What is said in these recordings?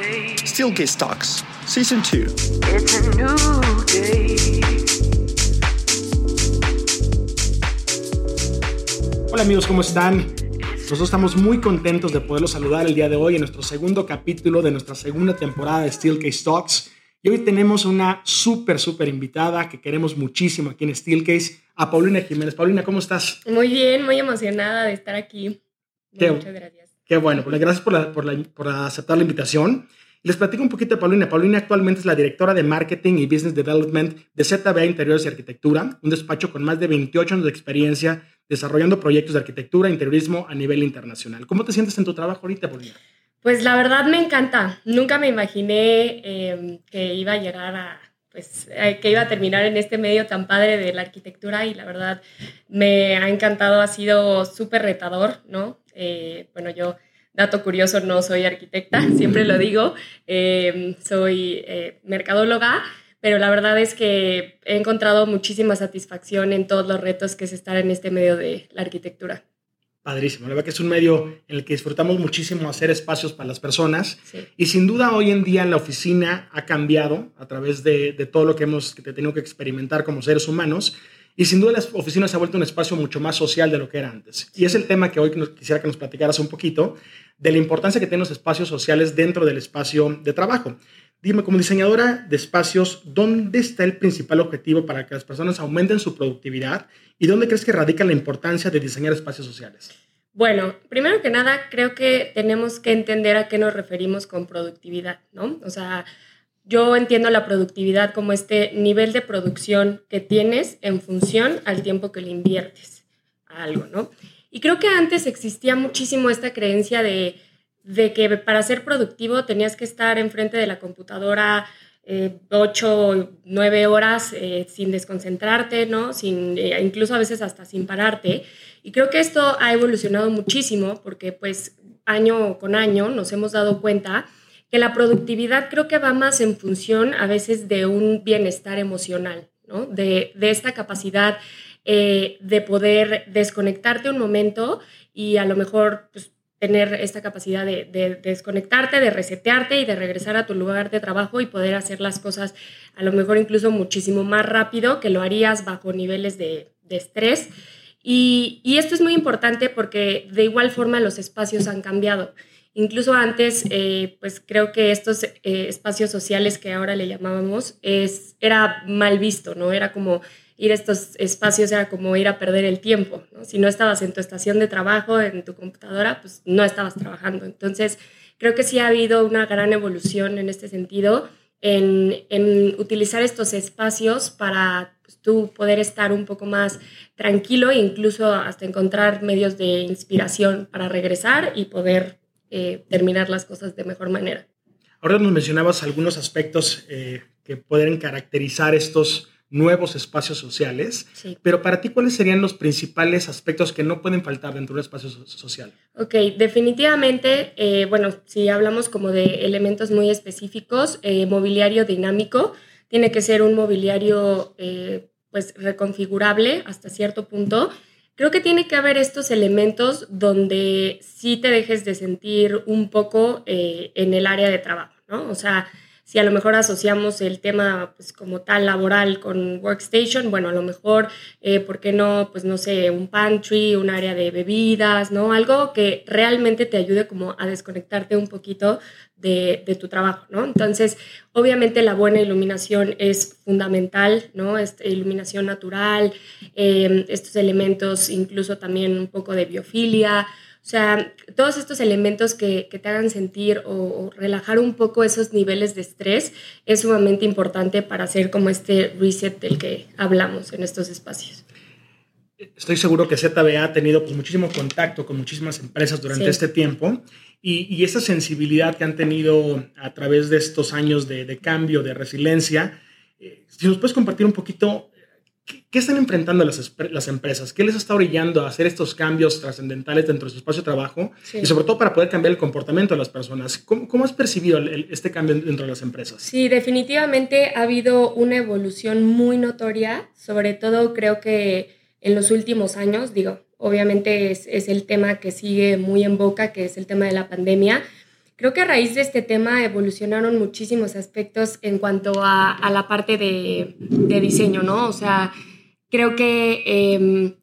Steelcase Talks, Season 2. It's a new day. Hola amigos, ¿cómo están? Nosotros estamos muy contentos de poderlos saludar el día de hoy en nuestro segundo capítulo de nuestra segunda temporada de Steelcase Talks. Y hoy tenemos una súper, súper invitada que queremos muchísimo aquí en Steelcase, a Paulina Jiménez. Paulina, ¿cómo estás? Muy bien, muy emocionada de estar aquí. Qué- Muchas gracias. Qué bueno, pues gracias por, la- por la- por aceptar la invitación. Les platico un poquito de Paulina. Paulina actualmente es la directora de Marketing y Business Development de ZBA Interiores y Arquitectura, un despacho con más de 28 años de experiencia desarrollando proyectos de arquitectura e interiorismo a nivel internacional. ¿Cómo te sientes en tu trabajo ahorita, Paulina? Pues la verdad me encanta. Nunca me imaginé eh, que iba a llegar a, pues, eh, que iba a terminar en este medio tan padre de la arquitectura y la verdad me ha encantado. Ha sido súper retador, ¿no? Eh, bueno, yo, dato curioso, no soy arquitecta, siempre lo digo. Eh, soy eh, mercadóloga. Pero la verdad es que he encontrado muchísima satisfacción en todos los retos que es estar en este medio de la arquitectura. Padrísimo. La verdad que es un medio en el que disfrutamos muchísimo hacer espacios para las personas. Sí. Y sin duda hoy en día la oficina ha cambiado a través de, de todo lo que hemos que tenido que experimentar como seres humanos. Y sin duda la oficina se ha vuelto un espacio mucho más social de lo que era antes. Y es el tema que hoy quisiera que nos platicaras un poquito de la importancia que tienen los espacios sociales dentro del espacio de trabajo. Dime, como diseñadora de espacios, ¿dónde está el principal objetivo para que las personas aumenten su productividad? ¿Y dónde crees que radica la importancia de diseñar espacios sociales? Bueno, primero que nada, creo que tenemos que entender a qué nos referimos con productividad, ¿no? O sea, yo entiendo la productividad como este nivel de producción que tienes en función al tiempo que le inviertes a algo, ¿no? Y creo que antes existía muchísimo esta creencia de, de que para ser productivo tenías que estar enfrente de la computadora eh, ocho, nueve horas eh, sin desconcentrarte, ¿no? Sin, eh, incluso a veces hasta sin pararte. Y creo que esto ha evolucionado muchísimo porque pues año con año nos hemos dado cuenta que la productividad creo que va más en función a veces de un bienestar emocional, ¿no? De, de esta capacidad eh, de poder desconectarte un momento y a lo mejor pues, tener esta capacidad de, de desconectarte, de resetearte y de regresar a tu lugar de trabajo y poder hacer las cosas a lo mejor incluso muchísimo más rápido que lo harías bajo niveles de, de estrés. Y, y esto es muy importante porque de igual forma los espacios han cambiado. Incluso antes, eh, pues creo que estos eh, espacios sociales que ahora le llamábamos era mal visto, ¿no? Era como ir a estos espacios, era como ir a perder el tiempo, ¿no? Si no estabas en tu estación de trabajo, en tu computadora, pues no estabas trabajando. Entonces, creo que sí ha habido una gran evolución en este sentido, en, en utilizar estos espacios para pues, tú poder estar un poco más tranquilo e incluso hasta encontrar medios de inspiración para regresar y poder eh, terminar las cosas de mejor manera. Ahora nos mencionabas algunos aspectos eh, que pueden caracterizar estos nuevos espacios sociales, Sí. pero para ti, ¿cuáles serían los principales aspectos que no pueden faltar dentro de un espacio so- social? Ok, definitivamente, eh, bueno, si hablamos como de elementos muy específicos, eh, mobiliario dinámico, tiene que ser un mobiliario eh, pues reconfigurable hasta cierto punto. Creo que tiene que haber estos elementos donde sí te dejes de sentir un poco eh, en el área de trabajo, ¿no? O sea, si a lo mejor asociamos el tema pues como tal laboral con workstation, bueno, a lo mejor, eh, ¿por qué no? Pues no sé, un pantry, un área de bebidas, ¿no? Algo que realmente te ayude como a desconectarte un poquito de, de tu trabajo, ¿no? Entonces, obviamente la buena iluminación es fundamental, ¿no? Esta iluminación natural, eh, estos elementos, incluso también un poco de biofilia, o sea, todos estos elementos que, que te hagan sentir o, o, relajar un poco esos niveles de estrés es sumamente importante para hacer como este reset del que hablamos en estos espacios. Estoy seguro que ZBA ha tenido pues, muchísimo contacto con muchísimas empresas durante Sí. este tiempo y, y, esa sensibilidad que han tenido a través de estos años de, de cambio, de resiliencia, eh, si nos puedes compartir un poquito ¿Qué, ¿Qué, están enfrentando las, las, empresas? ¿Qué les está orillando a hacer estos cambios trascendentales dentro de su espacio de trabajo? Sí. Y sobre todo para poder cambiar el comportamiento de las personas. ¿Cómo, cómo has percibido el, el, este cambio dentro de las empresas? Sí, definitivamente ha habido una evolución muy notoria, sobre todo creo que en los últimos años, digo, obviamente es, es el tema que sigue muy en boca, que es el tema de la pandemia. Creo que a raíz de este tema evolucionaron muchísimos aspectos en cuanto a, la parte de, diseño, ¿no? O sea, creo que eh,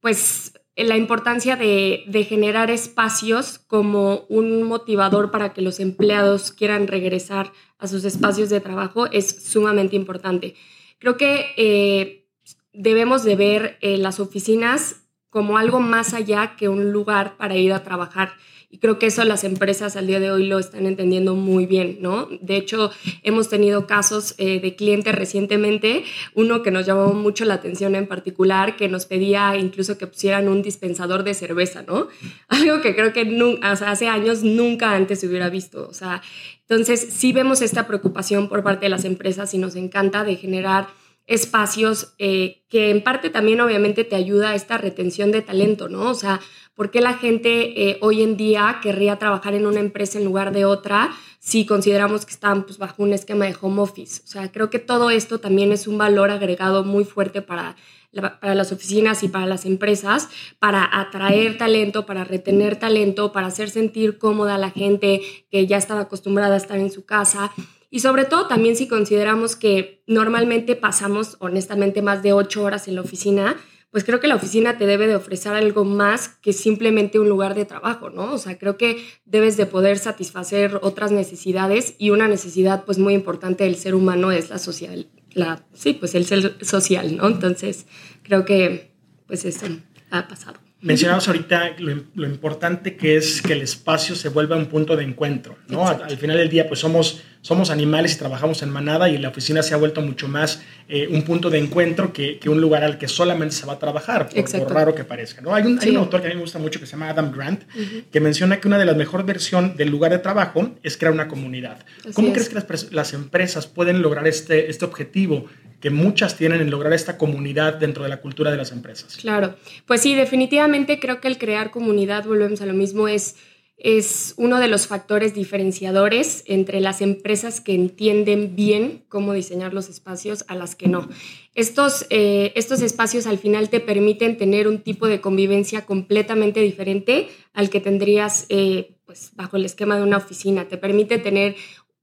pues la importancia de, de, generar espacios como un motivador para que los empleados quieran regresar a sus espacios de trabajo es sumamente importante. Creo que eh, debemos de ver eh, las oficinas como algo más allá que un lugar para ir a trabajar. Y creo que eso las empresas al día de hoy lo están entendiendo muy bien, ¿no? De hecho, hemos tenido casos eh, de clientes recientemente, uno que nos llamó mucho la atención en particular, que nos pedía incluso que pusieran un dispensador de cerveza, ¿no? Algo que creo que o sea, hace años nunca antes se hubiera visto. O sea, entonces sí vemos esta preocupación por parte de las empresas y nos encanta de generar espacios eh, que en parte también obviamente te ayuda a esta retención de talento, ¿no? O sea, ¿por qué la gente eh, hoy en día querría trabajar en una empresa en lugar de otra si consideramos que están pues, bajo un esquema de home office? O sea, creo que todo esto también es un valor agregado muy fuerte para, para las oficinas y para las empresas, para atraer talento, para retener talento, para hacer sentir cómoda a la gente que ya estaba acostumbrada a estar en su casa. Y sobre todo también si consideramos que normalmente pasamos honestamente más de ocho horas en la oficina, pues creo que la oficina te debe de ofrecer algo más que simplemente un lugar de trabajo, ¿no? O sea, creo que debes de poder satisfacer otras necesidades y una necesidad pues muy importante del ser humano es la social, la, sí, pues el ser social, ¿no? Entonces, creo que pues eso ha pasado. Mencionamos ahorita lo, lo, importante que es que el espacio se vuelva un punto de encuentro, ¿no? Al, al, final del día, pues somos, somos animales y trabajamos en manada y la oficina se ha vuelto mucho más eh, un punto de encuentro que, que, un lugar al que solamente se va a trabajar, por, por raro que parezca, ¿no? Hay un, sí. hay un, autor que a mí me gusta mucho que se llama Adam Grant, uh -huh. que menciona que una de las mejores versiones del lugar de trabajo es crear una comunidad. Así ¿Cómo es. crees que las, las empresas pueden lograr este, este objetivo que muchas tienen en lograr esta comunidad dentro de la cultura de las empresas. Claro, pues sí, definitivamente creo que el crear comunidad, volvemos a lo mismo, es, es uno de los factores diferenciadores entre las empresas que entienden bien cómo diseñar los espacios a las que no. Estos, eh, estos espacios al final te permiten tener un tipo de convivencia completamente diferente al que tendrías eh, pues, bajo el esquema de una oficina. Te permite tener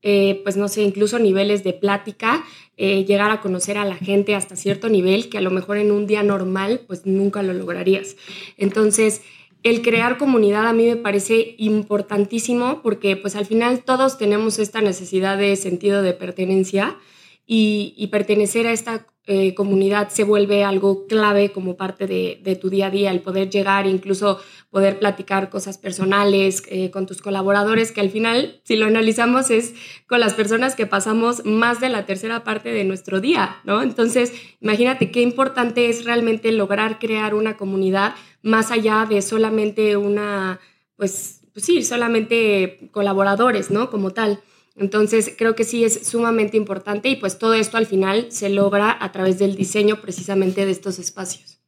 eh, pues no sé, incluso niveles de plática, eh, llegar a conocer a la gente hasta cierto nivel que a lo mejor en un día normal pues nunca lo lograrías. Entonces, el crear comunidad a mí me parece importantísimo porque pues al final todos tenemos esta necesidad de sentido de pertenencia y, y pertenecer a esta eh, comunidad se vuelve algo clave como parte de, tu día a día, el poder llegar, incluso poder platicar cosas personales eh, con tus colaboradores, que al final, si lo analizamos, es con las personas que pasamos más de la tercera parte de nuestro día, ¿no? Entonces, imagínate qué importante es realmente lograr crear una comunidad más allá de solamente una, pues, pues sí, solamente colaboradores, ¿no? Como tal. Entonces, creo que sí es sumamente importante y pues todo esto al final se logra a través del diseño precisamente de estos espacios.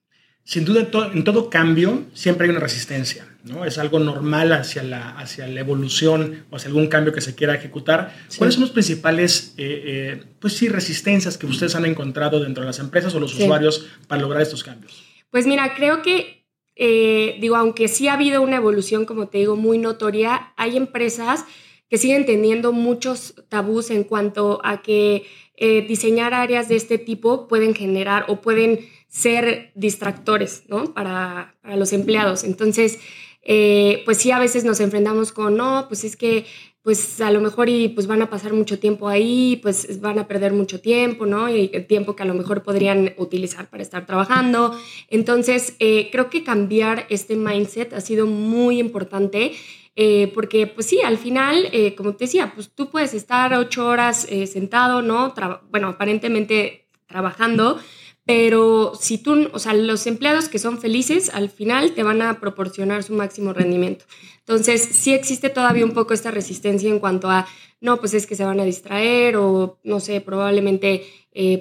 Sin duda, en, to en todo cambio siempre hay una resistencia, ¿no? Es algo normal hacia la, hacia la evolución o hacia algún cambio que se quiera ejecutar. Sí. ¿Cuáles son los principales, eh, eh, pues sí, resistencias que ustedes han encontrado dentro de las empresas o los sí. usuarios para lograr estos cambios? Pues mira, creo que, eh, digo, aunque sí ha habido una evolución, como te digo, muy notoria, hay empresas que siguen teniendo muchos tabús en cuanto a que eh, diseñar áreas de este tipo pueden generar o pueden ser distractores ¿no? para, para los empleados. Entonces, eh, pues sí, a veces nos enfrentamos con, no, pues es que pues a lo mejor y pues van a pasar mucho tiempo ahí, pues van a perder mucho tiempo, ¿no? Y el tiempo que a lo mejor podrían utilizar para estar trabajando. Entonces, eh, creo que cambiar este mindset ha sido muy importante eh, porque pues sí, al final, eh, como te decía, pues tú puedes estar ocho horas eh, sentado, ¿no? Tra bueno, aparentemente trabajando, pero si tú, o sea, los empleados que son felices, al final te van a proporcionar su máximo rendimiento. Entonces, sí existe todavía un poco esta resistencia en cuanto a, no, pues es que se van a distraer o, no sé, probablemente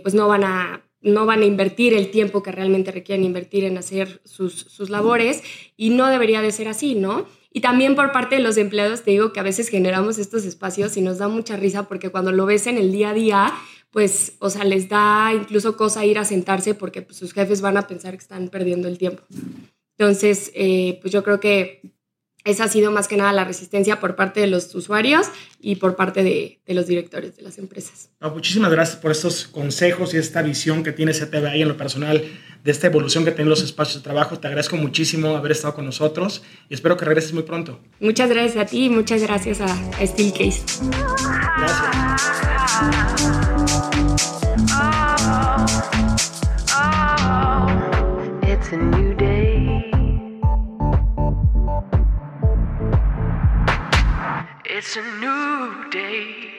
pues no van a no van a invertir el tiempo que realmente requieren invertir en hacer sus, sus labores y no debería de ser así, ¿no? Y también por parte de los empleados te digo que a veces generamos estos espacios y nos da mucha risa porque cuando lo ves en el día a día, pues, o sea, les da incluso cosa ir a sentarse porque pues, sus jefes van a pensar que están perdiendo el tiempo. Entonces, eh, pues yo creo que esa ha sido más que nada la resistencia por parte de los usuarios y por parte de, de los directores de las empresas. muchísimas gracias por estos consejos y esta visión que tiene CTBI en lo personal de esta evolución que tienen los espacios de trabajo. Te agradezco muchísimo haber estado con nosotros y espero que regreses muy pronto. Muchas gracias a ti y muchas gracias a Steelcase. Gracias. It's a new day. It's a new day.